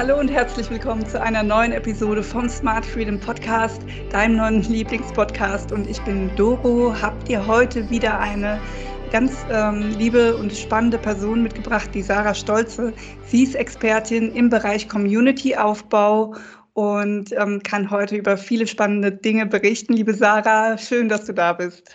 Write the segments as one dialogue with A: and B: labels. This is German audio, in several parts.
A: Hallo und herzlich willkommen zu einer neuen Episode vom Smart Freedom Podcast, deinem neuen Lieblingspodcast. Und ich bin Doro. Habt ihr heute wieder eine ganz ähm, liebe und spannende Person mitgebracht, die Sarah Stolze. Sie ist Expertin im Bereich Community-Aufbau und ähm, kann heute über viele spannende Dinge berichten. Liebe Sarah, schön, dass du da bist.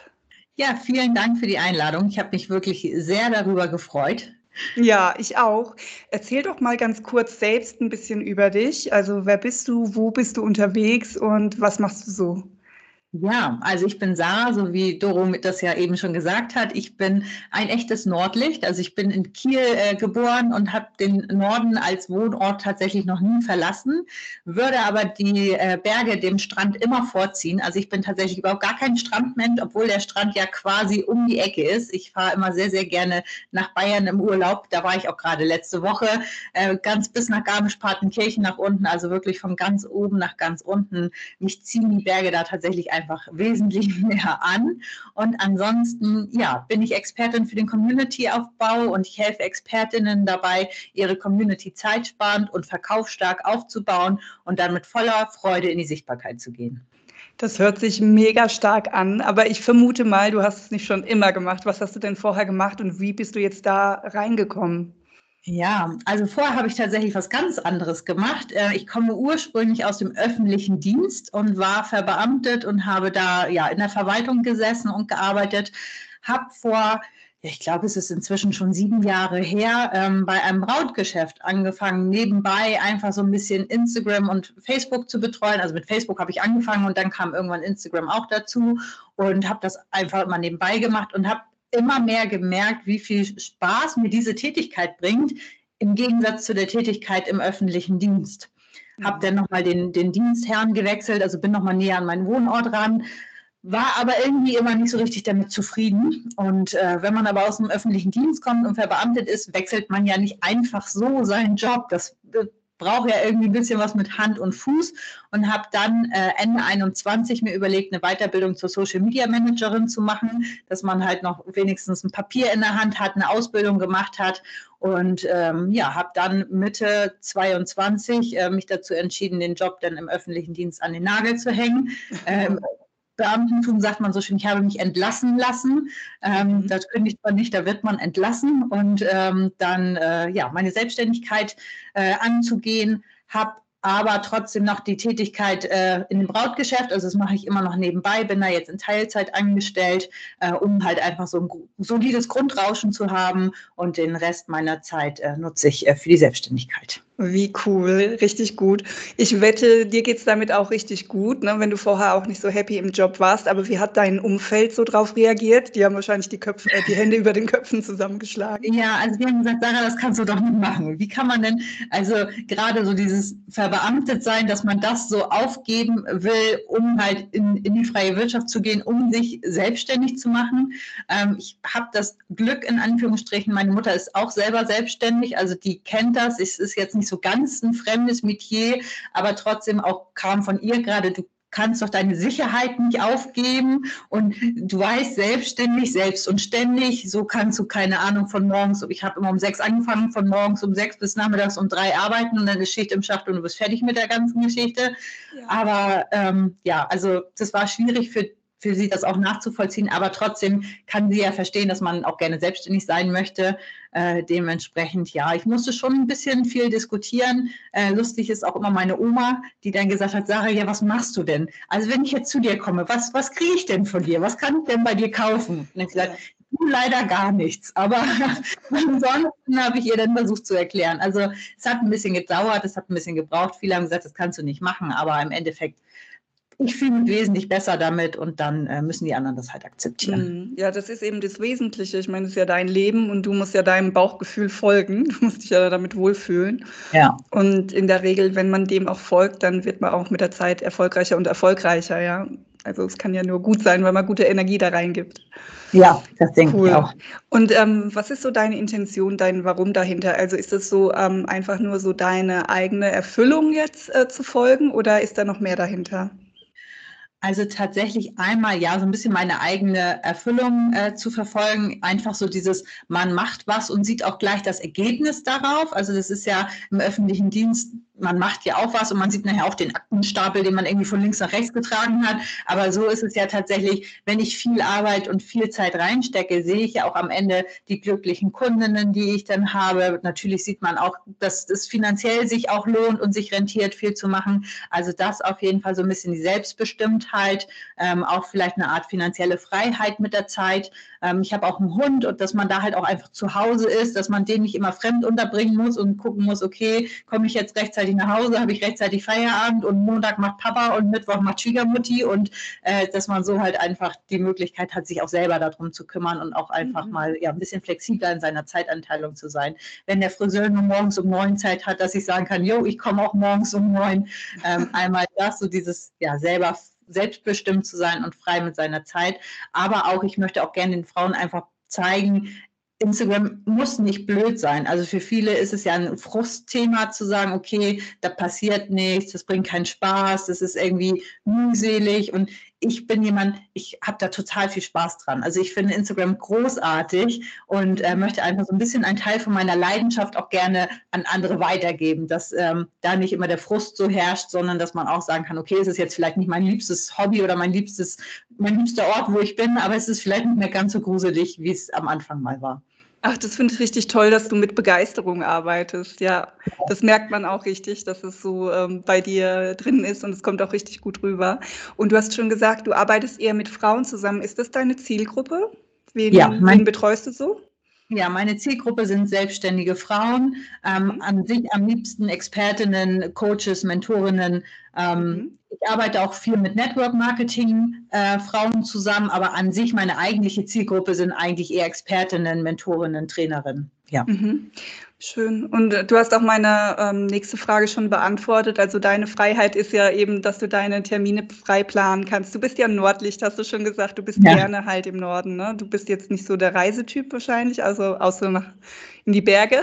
B: Ja, vielen Dank für die Einladung. Ich habe mich wirklich sehr darüber gefreut.
A: Ja, ich auch. Erzähl doch mal ganz kurz selbst ein bisschen über dich. Also wer bist du, wo bist du unterwegs und was machst du so?
B: Ja, also ich bin Sarah, so wie Doro das ja eben schon gesagt hat. Ich bin ein echtes Nordlicht. Also ich bin in Kiel äh, geboren und habe den Norden als Wohnort tatsächlich noch nie verlassen, würde aber die äh, Berge dem Strand immer vorziehen. Also ich bin tatsächlich überhaupt gar kein Strandmensch, obwohl der Strand ja quasi um die Ecke ist. Ich fahre immer sehr, sehr gerne nach Bayern im Urlaub. Da war ich auch gerade letzte Woche, äh, ganz bis nach Garmisch-Partenkirchen nach unten, also wirklich von ganz oben nach ganz unten. Mich ziehen die Berge da tatsächlich einfach einfach wesentlich mehr an. Und ansonsten, ja, bin ich Expertin für den Community-Aufbau und ich helfe Expertinnen dabei, ihre Community zeitsparend und verkaufsstark aufzubauen und dann mit voller Freude in die Sichtbarkeit zu gehen.
A: Das hört sich mega stark an, aber ich vermute mal, du hast es nicht schon immer gemacht. Was hast du denn vorher gemacht und wie bist du jetzt da reingekommen?
B: Ja, also vorher habe ich tatsächlich was ganz anderes gemacht. Äh, ich komme ursprünglich aus dem öffentlichen Dienst und war verbeamtet und habe da ja in der Verwaltung gesessen und gearbeitet. Habe vor, ich glaube, es ist inzwischen schon sieben Jahre her, ähm, bei einem Brautgeschäft angefangen, nebenbei einfach so ein bisschen Instagram und Facebook zu betreuen. Also mit Facebook habe ich angefangen und dann kam irgendwann Instagram auch dazu und habe das einfach immer nebenbei gemacht und habe immer mehr gemerkt, wie viel Spaß mir diese Tätigkeit bringt, im Gegensatz zu der Tätigkeit im öffentlichen Dienst. Habe dann nochmal den, den Dienstherrn gewechselt, also bin nochmal näher an meinen Wohnort ran, war aber irgendwie immer nicht so richtig damit zufrieden. Und äh, wenn man aber aus dem öffentlichen Dienst kommt und verbeamtet ist, wechselt man ja nicht einfach so seinen Job. Das brauche ja irgendwie ein bisschen was mit Hand und Fuß und habe dann äh, Ende 21 mir überlegt, eine Weiterbildung zur Social Media Managerin zu machen, dass man halt noch wenigstens ein Papier in der Hand hat, eine Ausbildung gemacht hat und ähm, ja, habe dann Mitte 22 äh, mich dazu entschieden, den Job dann im öffentlichen Dienst an den Nagel zu hängen. Ähm, Beamtentum sagt man so schön, ich habe mich entlassen lassen. Ähm, mhm. Das kündigt man nicht, da wird man entlassen. Und ähm, dann äh, ja, meine Selbstständigkeit äh, anzugehen, habe aber trotzdem noch die Tätigkeit äh, in dem Brautgeschäft. Also das mache ich immer noch nebenbei, bin da jetzt in Teilzeit angestellt, äh, um halt einfach so ein solides Grundrauschen zu haben und den Rest meiner Zeit äh, nutze ich äh, für die Selbstständigkeit.
A: Wie cool, richtig gut. Ich wette, dir geht es damit auch richtig gut, ne, wenn du vorher auch nicht so happy im Job warst. Aber wie hat dein Umfeld so drauf reagiert? Die haben wahrscheinlich die, Köpfe, äh, die Hände über den Köpfen zusammengeschlagen.
B: Ja, also die haben gesagt, Sarah, das kannst du doch nicht machen. Wie kann man denn, also gerade so dieses verbeamtet sein, dass man das so aufgeben will, um halt in, in die freie Wirtschaft zu gehen, um sich selbstständig zu machen. Ähm, ich habe das Glück, in Anführungsstrichen, meine Mutter ist auch selber selbstständig, also die kennt das. Es ist jetzt nicht nicht so ganz ein fremdes Metier, aber trotzdem auch kam von ihr gerade, du kannst doch deine Sicherheit nicht aufgeben und du weißt selbstständig, selbst und ständig, so kannst du keine Ahnung von morgens, ich habe immer um sechs angefangen, von morgens um sechs bis nachmittags um drei arbeiten und dann ist Schicht im Schacht und du bist fertig mit der ganzen Geschichte. Ja. Aber ähm, ja, also das war schwierig für für sie das auch nachzuvollziehen, aber trotzdem kann sie ja verstehen, dass man auch gerne selbstständig sein möchte. Äh, dementsprechend, ja, ich musste schon ein bisschen viel diskutieren. Äh, lustig ist auch immer meine Oma, die dann gesagt hat, Sarah, ja, was machst du denn? Also wenn ich jetzt zu dir komme, was, was kriege ich denn von dir? Was kann ich denn bei dir kaufen? Und dann gesagt, leider gar nichts. Aber ansonsten habe ich ihr dann versucht zu erklären. Also es hat ein bisschen gedauert, es hat ein bisschen gebraucht. Viele haben gesagt, das kannst du nicht machen, aber im Endeffekt ich fühle mich wesentlich besser damit und dann äh, müssen die anderen das halt akzeptieren.
A: Mhm. Ja, das ist eben das Wesentliche. Ich meine, es ist ja dein Leben und du musst ja deinem Bauchgefühl folgen. Du musst dich ja damit wohlfühlen.
B: Ja.
A: Und in der Regel, wenn man dem auch folgt, dann wird man auch mit der Zeit erfolgreicher und erfolgreicher, ja. Also es kann ja nur gut sein, weil man gute Energie da reingibt.
B: Ja, das denke cool. ich auch.
A: Und ähm, was ist so deine Intention, dein Warum dahinter? Also ist es so ähm, einfach nur so deine eigene Erfüllung jetzt äh, zu folgen oder ist da noch mehr dahinter?
B: Also tatsächlich einmal ja, so ein bisschen meine eigene Erfüllung äh, zu verfolgen. Einfach so dieses, man macht was und sieht auch gleich das Ergebnis darauf. Also das ist ja im öffentlichen Dienst man macht ja auch was und man sieht nachher auch den Aktenstapel, den man irgendwie von links nach rechts getragen hat. Aber so ist es ja tatsächlich, wenn ich viel Arbeit und viel Zeit reinstecke, sehe ich ja auch am Ende die glücklichen Kundinnen, die ich dann habe. Natürlich sieht man auch, dass es finanziell sich auch lohnt und sich rentiert, viel zu machen. Also das auf jeden Fall so ein bisschen die Selbstbestimmtheit, ähm, auch vielleicht eine Art finanzielle Freiheit mit der Zeit. Ähm, ich habe auch einen Hund und dass man da halt auch einfach zu Hause ist, dass man den nicht immer fremd unterbringen muss und gucken muss, okay, komme ich jetzt rechtzeitig nach Hause, habe ich rechtzeitig Feierabend und Montag macht Papa und Mittwoch macht Schwiegermutti und äh, dass man so halt einfach die Möglichkeit hat, sich auch selber darum zu kümmern und auch einfach mhm. mal ja, ein bisschen flexibler in seiner Zeitanteilung zu sein. Wenn der Friseur nur morgens um neun Zeit hat, dass ich sagen kann, jo, ich komme auch morgens um neun, ähm, einmal das, so dieses ja selber selbstbestimmt zu sein und frei mit seiner Zeit. Aber auch, ich möchte auch gerne den Frauen einfach zeigen, Instagram muss nicht blöd sein. Also für viele ist es ja ein Frustthema zu sagen, okay, da passiert nichts, das bringt keinen Spaß, das ist irgendwie mühselig. Und ich bin jemand, ich habe da total viel Spaß dran. Also ich finde Instagram großartig und äh, möchte einfach so ein bisschen einen Teil von meiner Leidenschaft auch gerne an andere weitergeben, dass ähm, da nicht immer der Frust so herrscht, sondern dass man auch sagen kann, okay, es ist jetzt vielleicht nicht mein liebstes Hobby oder mein liebstes, mein liebster Ort, wo ich bin, aber es ist vielleicht nicht mehr ganz so gruselig, wie es am Anfang mal war.
A: Ach, das finde ich richtig toll, dass du mit Begeisterung arbeitest. Ja, das merkt man auch richtig, dass es so ähm, bei dir drin ist und es kommt auch richtig gut rüber. Und du hast schon gesagt, du arbeitest eher mit Frauen zusammen. Ist das deine Zielgruppe? Wen, ja, mein, wen betreust du so?
B: Ja, meine Zielgruppe sind selbstständige Frauen, ähm, mhm. an sich am liebsten Expertinnen, Coaches, Mentorinnen. Ähm, mhm. Ich arbeite auch viel mit Network Marketing äh, Frauen zusammen, aber an sich meine eigentliche Zielgruppe sind eigentlich eher Expertinnen, Mentorinnen, Trainerinnen. Ja.
A: Mhm. Schön. Und äh, du hast auch meine ähm, nächste Frage schon beantwortet. Also deine Freiheit ist ja eben, dass du deine Termine frei planen kannst. Du bist ja Nordlicht, hast du schon gesagt. Du bist ja. gerne halt im Norden. Ne? Du bist jetzt nicht so der Reisetyp wahrscheinlich, also außer nach in die Berge.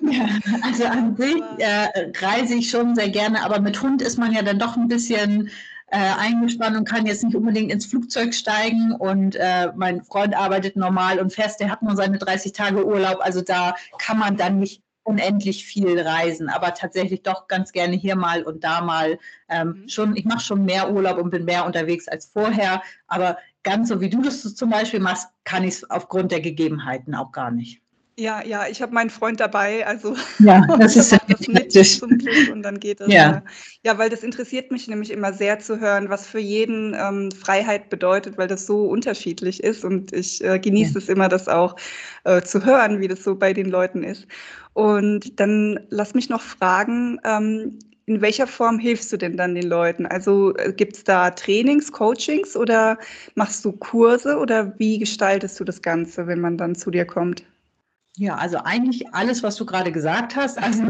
B: Ja, also an sich äh, reise ich schon sehr gerne, aber mit Hund ist man ja dann doch ein bisschen äh, eingespannt und kann jetzt nicht unbedingt ins Flugzeug steigen. Und äh, mein Freund arbeitet normal und fest, der hat nur seine 30 Tage Urlaub. Also da kann man dann nicht unendlich viel reisen, aber tatsächlich doch ganz gerne hier mal und da mal. Ähm, mhm. schon, ich mache schon mehr Urlaub und bin mehr unterwegs als vorher, aber ganz so wie du das zum Beispiel machst, kann ich es aufgrund der Gegebenheiten auch gar nicht.
A: Ja, ja, ich habe meinen Freund dabei, also
B: ja, das ist das
A: mit zum Glück und dann geht es. Ja. ja, weil das interessiert mich nämlich immer sehr zu hören, was für jeden ähm, Freiheit bedeutet, weil das so unterschiedlich ist und ich äh, genieße ja. es immer, das auch äh, zu hören, wie das so bei den Leuten ist. Und dann lass mich noch fragen, ähm, in welcher Form hilfst du denn dann den Leuten? Also äh, gibt es da Trainings, Coachings oder machst du Kurse oder wie gestaltest du das Ganze, wenn man dann zu dir kommt?
B: Ja, also eigentlich alles, was du gerade gesagt hast. Also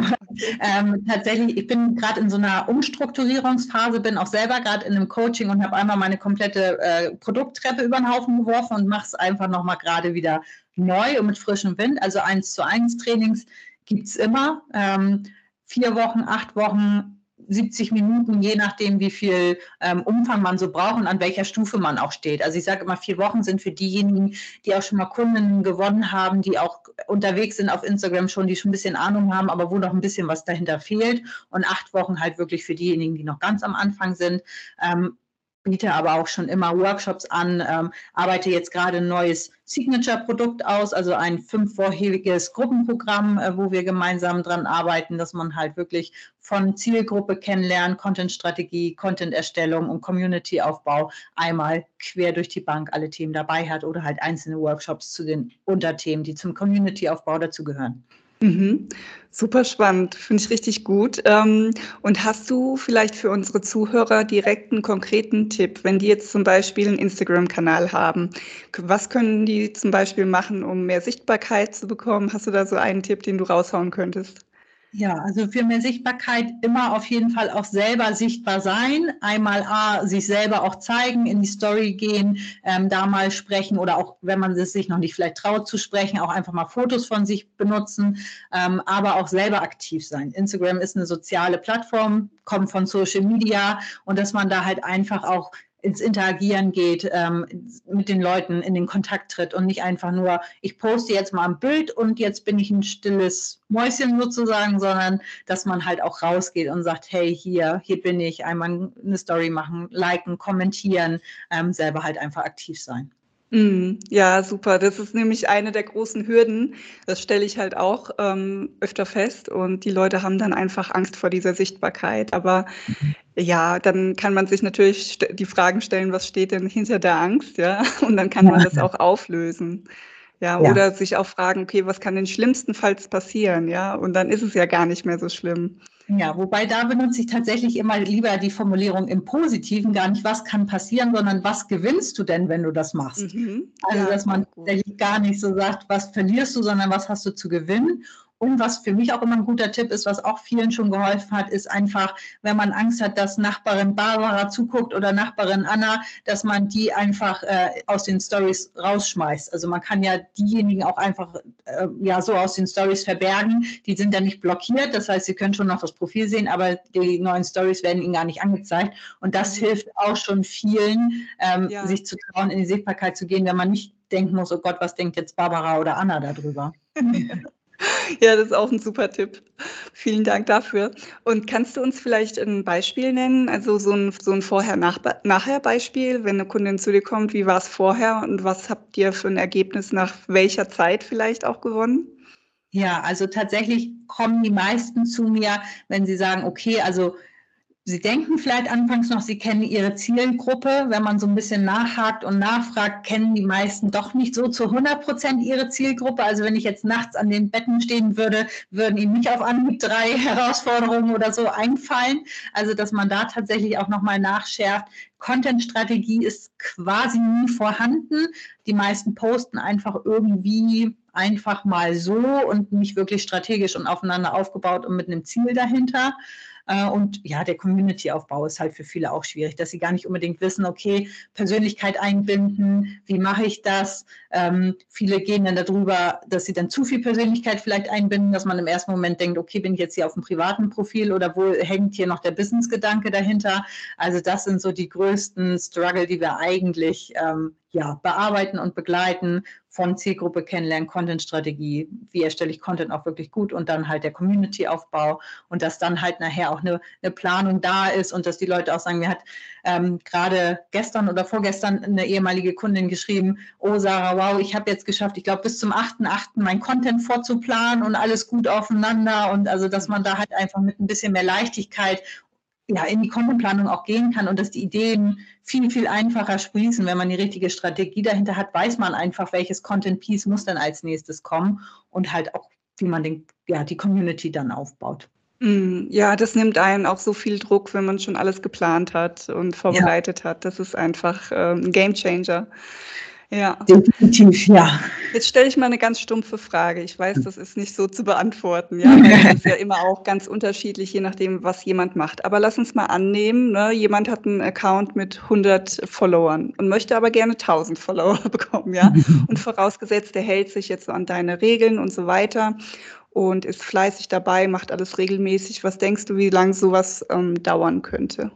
B: ähm, tatsächlich, ich bin gerade in so einer Umstrukturierungsphase, bin auch selber gerade in einem Coaching und habe einmal meine komplette äh, Produkttreppe über den Haufen geworfen und mache es einfach nochmal gerade wieder neu und mit frischem Wind. Also eins zu eins Trainings gibt es immer. Ähm, vier Wochen, acht Wochen 70 Minuten, je nachdem, wie viel ähm, Umfang man so braucht und an welcher Stufe man auch steht. Also ich sage immer, vier Wochen sind für diejenigen, die auch schon mal Kunden gewonnen haben, die auch unterwegs sind auf Instagram schon, die schon ein bisschen Ahnung haben, aber wo noch ein bisschen was dahinter fehlt. Und acht Wochen halt wirklich für diejenigen, die noch ganz am Anfang sind. Ähm, biete aber auch schon immer Workshops an, ähm, arbeite jetzt gerade ein neues Signature-Produkt aus, also ein fünfvorheriges Gruppenprogramm, äh, wo wir gemeinsam dran arbeiten, dass man halt wirklich von Zielgruppe kennenlernen, Content-Strategie, Content-Erstellung und Community-Aufbau einmal quer durch die Bank alle Themen dabei hat oder halt einzelne Workshops zu den Unterthemen, die zum Community-Aufbau dazugehören.
A: Mhm. Super spannend, finde ich richtig gut. Ähm, und hast du vielleicht für unsere Zuhörer direkt einen konkreten Tipp, wenn die jetzt zum Beispiel einen Instagram-Kanal haben? Was können die zum Beispiel machen, um mehr Sichtbarkeit zu bekommen? Hast du da so einen Tipp, den du raushauen könntest?
B: Ja, also für mehr Sichtbarkeit immer auf jeden Fall auch selber sichtbar sein. Einmal A, sich selber auch zeigen, in die Story gehen, ähm, da mal sprechen oder auch, wenn man es sich noch nicht vielleicht traut zu sprechen, auch einfach mal Fotos von sich benutzen, ähm, aber auch selber aktiv sein. Instagram ist eine soziale Plattform, kommt von Social Media und dass man da halt einfach auch ins Interagieren geht, ähm, mit den Leuten in den Kontakt tritt und nicht einfach nur, ich poste jetzt mal ein Bild und jetzt bin ich ein stilles Mäuschen sozusagen, sondern dass man halt auch rausgeht und sagt, hey, hier, hier bin ich, einmal eine Story machen, liken, kommentieren, ähm, selber halt einfach aktiv sein.
A: Mhm. Ja, super. Das ist nämlich eine der großen Hürden. Das stelle ich halt auch ähm, öfter fest. Und die Leute haben dann einfach Angst vor dieser Sichtbarkeit. Aber mhm. ja, dann kann man sich natürlich die Fragen stellen, was steht denn hinter der Angst, ja? Und dann kann man das auch auflösen. Ja, ja, oder sich auch fragen, okay, was kann denn schlimmstenfalls passieren, ja? Und dann ist es ja gar nicht mehr so schlimm.
B: Ja, wobei da benutze ich tatsächlich immer lieber die Formulierung im Positiven, gar nicht, was kann passieren, sondern was gewinnst du denn, wenn du das machst? Mhm. Also, ja, dass man tatsächlich gar nicht so sagt, was verlierst du, sondern was hast du zu gewinnen. Und was für mich auch immer ein guter Tipp ist, was auch vielen schon geholfen hat, ist einfach, wenn man Angst hat, dass Nachbarin Barbara zuguckt oder Nachbarin Anna, dass man die einfach äh, aus den Stories rausschmeißt. Also man kann ja diejenigen auch einfach äh, ja so aus den Stories verbergen. Die sind dann nicht blockiert. Das heißt, sie können schon noch das Profil sehen, aber die neuen Stories werden ihnen gar nicht angezeigt. Und das mhm. hilft auch schon vielen, ähm, ja. sich zu trauen, in die Sichtbarkeit zu gehen, wenn man nicht denken muss, oh Gott, was denkt jetzt Barbara oder Anna darüber?
A: Ja, das ist auch ein super Tipp. Vielen Dank dafür. Und kannst du uns vielleicht ein Beispiel nennen, also so ein so 'n Vorher-Nachher-Beispiel, wenn eine Kundin zu dir kommt, wie war es vorher und was habt ihr für ein Ergebnis nach welcher Zeit vielleicht auch gewonnen?
B: Ja, also tatsächlich kommen die meisten zu mir, wenn sie sagen: „Okay, also Sie denken vielleicht anfangs noch, Sie kennen Ihre Zielgruppe. Wenn man so ein bisschen nachhakt und nachfragt, kennen die meisten doch nicht so zu 100 Prozent ihre Zielgruppe. Also wenn ich jetzt nachts an den Betten stehen würde, würden Ihnen nicht auf Anhieb drei Herausforderungen oder so einfallen. Also dass man da tatsächlich auch nochmal nachschärft. Content-Strategie ist quasi nie vorhanden. Die meisten posten einfach irgendwie einfach mal so und nicht wirklich strategisch und aufeinander aufgebaut und mit einem Ziel dahinter. Äh, und ja, der Community-Aufbau ist halt für viele auch schwierig, dass sie gar nicht unbedingt wissen, okay, Persönlichkeit einbinden, wie mache ich das? Ähm, viele gehen dann darüber, dass sie dann zu viel Persönlichkeit vielleicht einbinden, dass man im ersten Moment denkt, okay, bin ich jetzt hier auf dem privaten Profil oder wo hängt hier noch der Business-Gedanke dahinter? Also das sind so die größten Struggle, die wir eigentlich ähm, ja, bearbeiten und begleiten von Zielgruppe kennenlernen, Content-Strategie, wie erstelle ich Content auch wirklich gut und dann halt der Community-Aufbau und dass dann halt nachher auch eine, eine, Planung da ist und dass die Leute auch sagen, mir hat ähm, gerade gestern oder vorgestern eine ehemalige Kundin geschrieben, oh Sarah, wow, ich habe jetzt geschafft, ich glaube bis zum 8.8. mein Content vorzuplanen und alles gut aufeinander und also, dass man da halt einfach mit ein bisschen mehr Leichtigkeit ja, in die Contentplanung auch gehen kann und dass die Ideen viel, viel einfacher sprießen. Wenn man die richtige Strategie dahinter hat, weiß man einfach, welches Content-Piece muss dann als nächstes kommen und halt auch, wie man den, ja, die Community dann aufbaut.
A: Mm, ja, das nimmt einen auch so viel Druck, wenn man schon alles geplant hat und vorbereitet ja. hat. Das ist einfach ähm, ein Game Changer. Ja. Definitiv, ja. Jetzt stelle ich mal eine ganz stumpfe Frage. Ich weiß, das ist nicht so zu beantworten. Ja, das ist ja immer auch ganz unterschiedlich, je nachdem, was jemand macht. Aber lass uns mal annehmen, ne, jemand hat einen Account mit 100 Followern und möchte aber gerne 1000 Follower bekommen. Ja, und vorausgesetzt, der hält sich jetzt so an deine Regeln und so weiter und ist fleißig dabei, macht alles regelmäßig. Was denkst du, wie lange sowas ähm, dauern könnte?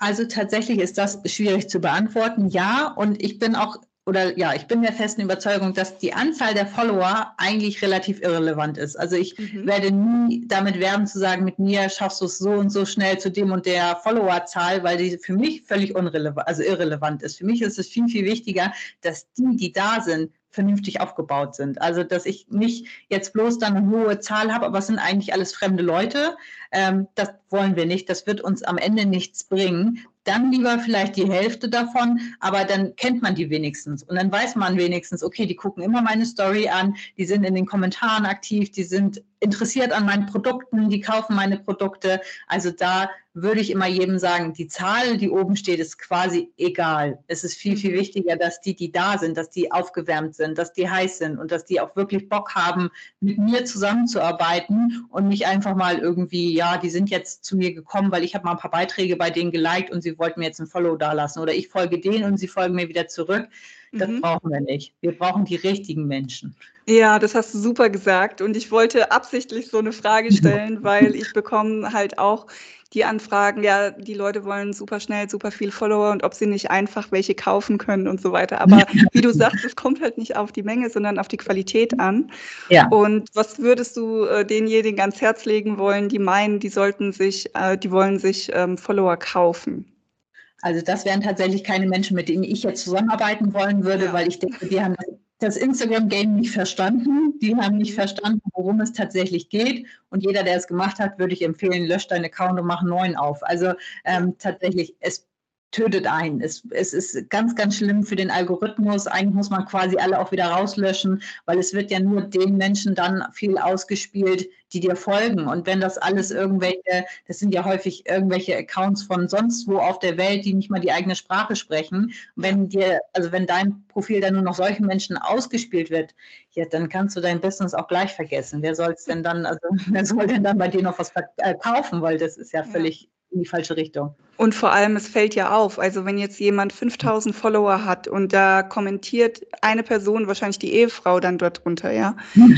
B: Also tatsächlich ist das schwierig zu beantworten, ja. Und ich bin auch oder ja, ich bin der festen Überzeugung, dass die Anzahl der Follower eigentlich relativ irrelevant ist. Also ich mhm. werde nie damit werben zu sagen, mit mir schaffst du es so und so schnell zu dem und der Followerzahl, weil die für mich völlig unrelevant, also irrelevant ist. Für mich ist es viel, viel wichtiger, dass die, die da sind, vernünftig aufgebaut sind. Also dass ich nicht jetzt bloß dann eine hohe Zahl habe, aber es sind eigentlich alles fremde Leute. Ähm, das wollen wir nicht. Das wird uns am Ende nichts bringen. dann lieber vielleicht die Hälfte davon, aber dann kennt man die wenigstens und dann weiß man wenigstens, okay, die gucken immer meine Story an, die sind in den Kommentaren aktiv, die sind interessiert an meinen Produkten, die kaufen meine Produkte. Also da würde ich immer jedem sagen, die Zahl, die oben steht, ist quasi egal. Es ist viel, viel mhm. wichtiger, dass die, die da sind, dass die aufgewärmt sind, dass die heiß sind und dass die auch wirklich Bock haben, mit mir zusammenzuarbeiten und nicht einfach mal irgendwie, ja, die sind jetzt zu mir gekommen, weil ich habe mal ein paar Beiträge bei denen geliked und sie wollten mir jetzt ein Follow dalassen oder ich folge denen und sie folgen mir wieder zurück. Das mhm. brauchen wir nicht. Wir brauchen die richtigen Menschen.
A: Ja, das hast du super gesagt. Und ich wollte absichtlich so eine Frage stellen, weil ich bekomme halt auch die Anfragen, ja, die Leute wollen super schnell, super viel Follower und ob sie nicht einfach welche kaufen können und so weiter. Aber wie du sagst, es kommt halt nicht auf die Menge, sondern auf die Qualität an. Ja. Und was würdest du äh, denjenigen ans Herz legen wollen, die meinen, die sollten sich, äh, die wollen sich ähm, Follower kaufen?
B: Also das wären tatsächlich keine Menschen, mit denen ich jetzt zusammenarbeiten wollen würde, ja. weil ich denke, die haben das Instagram-Game nicht verstanden. Die haben nicht verstanden, worum es tatsächlich geht. Und jeder, der es gemacht hat, würde ich empfehlen, löscht deinen Account und mach einen neuen auf. Also ähm, tatsächlich, es tötet ein. Es, es ist ganz, ganz schlimm für den Algorithmus. Eigentlich muss man quasi alle auch wieder rauslöschen, weil es wird ja nur den Menschen dann viel ausgespielt, die dir folgen. Und wenn das alles irgendwelche, das sind ja häufig irgendwelche Accounts von sonst wo auf der Welt, die nicht mal die eigene Sprache sprechen. wenn dir, also wenn dein Profil dann nur noch solchen Menschen ausgespielt wird, ja, dann kannst du dein Business auch gleich vergessen. Wer soll es denn dann, also wer soll denn dann bei dir noch was verkaufen? Weil das ist ja völlig in die falsche Richtung.
A: Und vor allem, es fällt ja auf, also wenn jetzt jemand 5000 Follower hat und da kommentiert eine Person, wahrscheinlich die Ehefrau dann dort drunter, ja.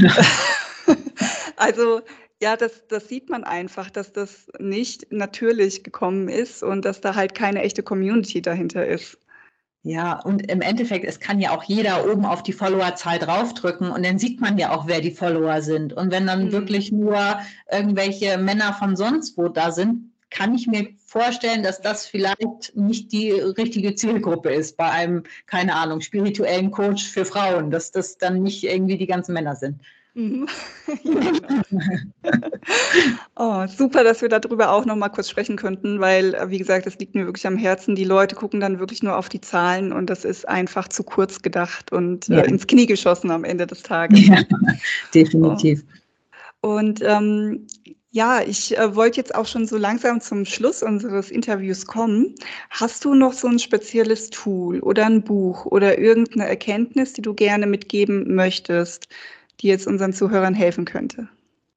A: also ja, das, das sieht man einfach, dass das nicht natürlich gekommen ist und dass da halt keine echte Community dahinter ist.
B: Ja, und im Endeffekt, es kann ja auch jeder oben auf die Followerzahl draufdrücken und dann sieht man ja auch, wer die Follower sind. Und wenn dann mhm. wirklich nur irgendwelche Männer von sonst wo da sind, kann ich mir vorstellen, dass das vielleicht nicht die richtige Zielgruppe ist bei einem, keine Ahnung, spirituellen Coach für Frauen, dass das dann nicht irgendwie die ganzen Männer sind. Mhm.
A: oh, super, dass wir darüber auch noch mal kurz sprechen könnten, weil, wie gesagt, das liegt mir wirklich am Herzen. Die Leute gucken dann wirklich nur auf die Zahlen und das ist einfach zu kurz gedacht und äh, ja. äh, ins Knie geschossen am Ende des Tages. Ja,
B: definitiv.
A: Oh. Und ähm, ja, ich äh, wollte jetzt auch schon so langsam zum Schluss unseres Interviews kommen. Hast du noch so ein spezielles Tool oder ein Buch oder irgendeine Erkenntnis, die du gerne mitgeben möchtest, die jetzt unseren Zuhörern helfen könnte?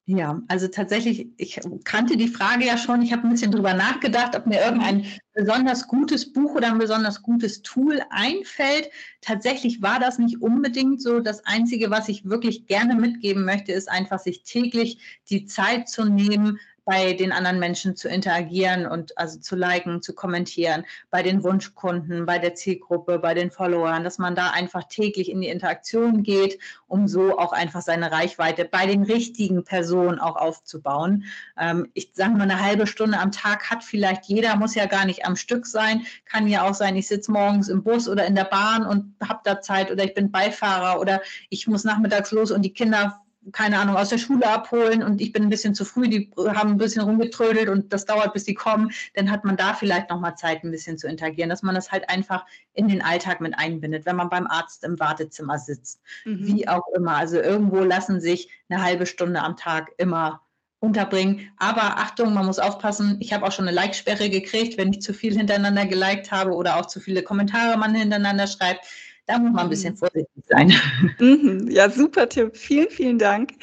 B: Ja, also tatsächlich, ich kannte die Frage ja schon. Ich habe ein bisschen drüber nachgedacht, ob mir irgendein besonders gutes Buch oder ein besonders gutes Tool einfällt. Tatsächlich war das nicht unbedingt so. Das Einzige, was ich wirklich gerne mitgeben möchte, ist einfach, sich täglich die Zeit zu nehmen, bei den anderen Menschen zu interagieren und also zu liken, zu kommentieren, bei den Wunschkunden, bei der Zielgruppe, bei den Followern, dass man da einfach täglich in die Interaktion geht, um so auch einfach seine Reichweite bei den richtigen Personen auch aufzubauen. Ähm, ich sage mal, eine halbe Stunde am Tag hat vielleicht jeder, muss ja gar nicht am Stück sein, kann ja auch sein, ich sitze morgens im Bus oder in der Bahn und habe da Zeit oder ich bin Beifahrer oder ich muss nachmittags los und die Kinder keine Ahnung, aus der Schule abholen und ich bin ein bisschen zu früh, die haben ein bisschen rumgetrödelt und das dauert, bis die kommen, dann hat man da vielleicht nochmal Zeit, ein bisschen zu interagieren, dass man das halt einfach in den Alltag mit einbindet, wenn man beim Arzt im Wartezimmer sitzt, mhm. wie auch immer. Also irgendwo lassen sich eine halbe Stunde am Tag immer unterbringen. Aber Achtung, man muss aufpassen. Ich habe auch schon eine Like-Sperre gekriegt, wenn ich zu viel hintereinander geliked habe oder auch zu viele Kommentare man hintereinander schreibt da muss man ein bisschen mhm. vorsichtig sein.
A: Mhm. Ja, super Tipp. Vielen, vielen Dank.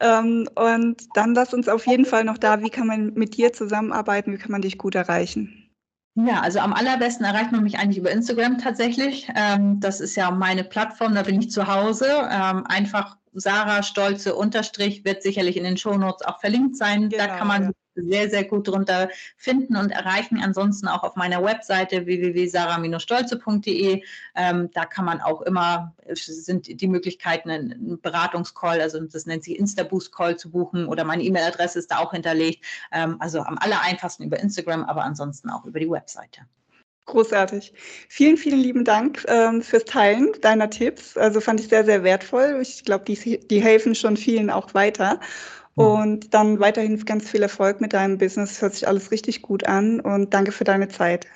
A: Ähm, und dann lass uns auf jeden Fall noch da, wie kann man mit dir zusammenarbeiten, wie kann man dich gut erreichen?
B: Ja, also am allerbesten erreicht man mich eigentlich über Instagram tatsächlich. Ähm, das ist ja meine Plattform, da bin ich zu Hause. Ähm, einfach Sarah Stolze Unterstrich wird sicherlich in den Shownotes auch verlinkt sein. Genau, da kann man ja sehr, sehr gut drunter finden und erreichen. Ansonsten auch auf meiner Webseite www.sarah-stolze.de. Ähm, da kann man auch immer, sind die Möglichkeiten, einen Beratungscall, also das nennt sich Instaboost-Call zu buchen oder meine E-Mail-Adresse ist da auch hinterlegt. Ähm, also am aller einfachsten über Instagram, aber ansonsten auch über die Webseite.
A: Großartig. Vielen, vielen lieben Dank ähm, fürs Teilen deiner Tipps. Also fand ich sehr, sehr wertvoll. Ich glaube, die, die helfen schon vielen auch weiter. Und dann weiterhin ganz viel Erfolg mit deinem Business. Hört sich alles richtig gut an und danke für deine Zeit.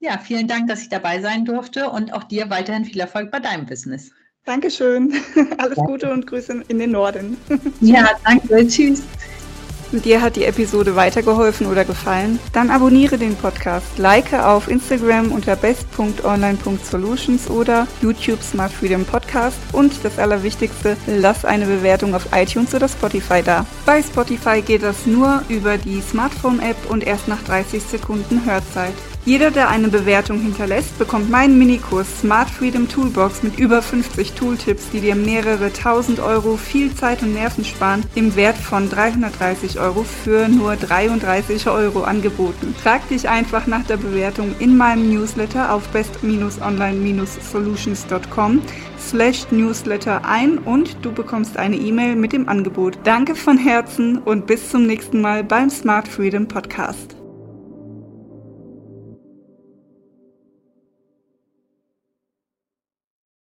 B: Ja, vielen Dank, dass ich dabei sein durfte und auch dir weiterhin viel Erfolg bei deinem Business.
A: Dankeschön. Alles Gute und Grüße in den Norden.
B: Ja, danke. Tschüss.
A: Dir hat die Episode weitergeholfen oder gefallen? Dann abonniere den Podcast, like auf Instagram unter best.online.solutions oder YouTube Smart Freedom Podcast und das Allerwichtigste, lass eine Bewertung auf iTunes oder Spotify da. Bei Spotify geht das nur über die Smartphone-App und erst nach 30 Sekunden Hörzeit. Jeder, der eine Bewertung hinterlässt, bekommt meinen Minikurs Smart Freedom Toolbox mit über 50 Tooltips, die dir mehrere tausend Euro viel Zeit und Nerven sparen, im Wert von 330 Euro für nur 33 Euro angeboten. Trag dich einfach nach der Bewertung in meinem Newsletter auf best-online-solutions.com slash newsletter ein und du bekommst eine E-Mail mit dem Angebot. Danke von Herzen und bis zum nächsten Mal beim Smart Freedom Podcast.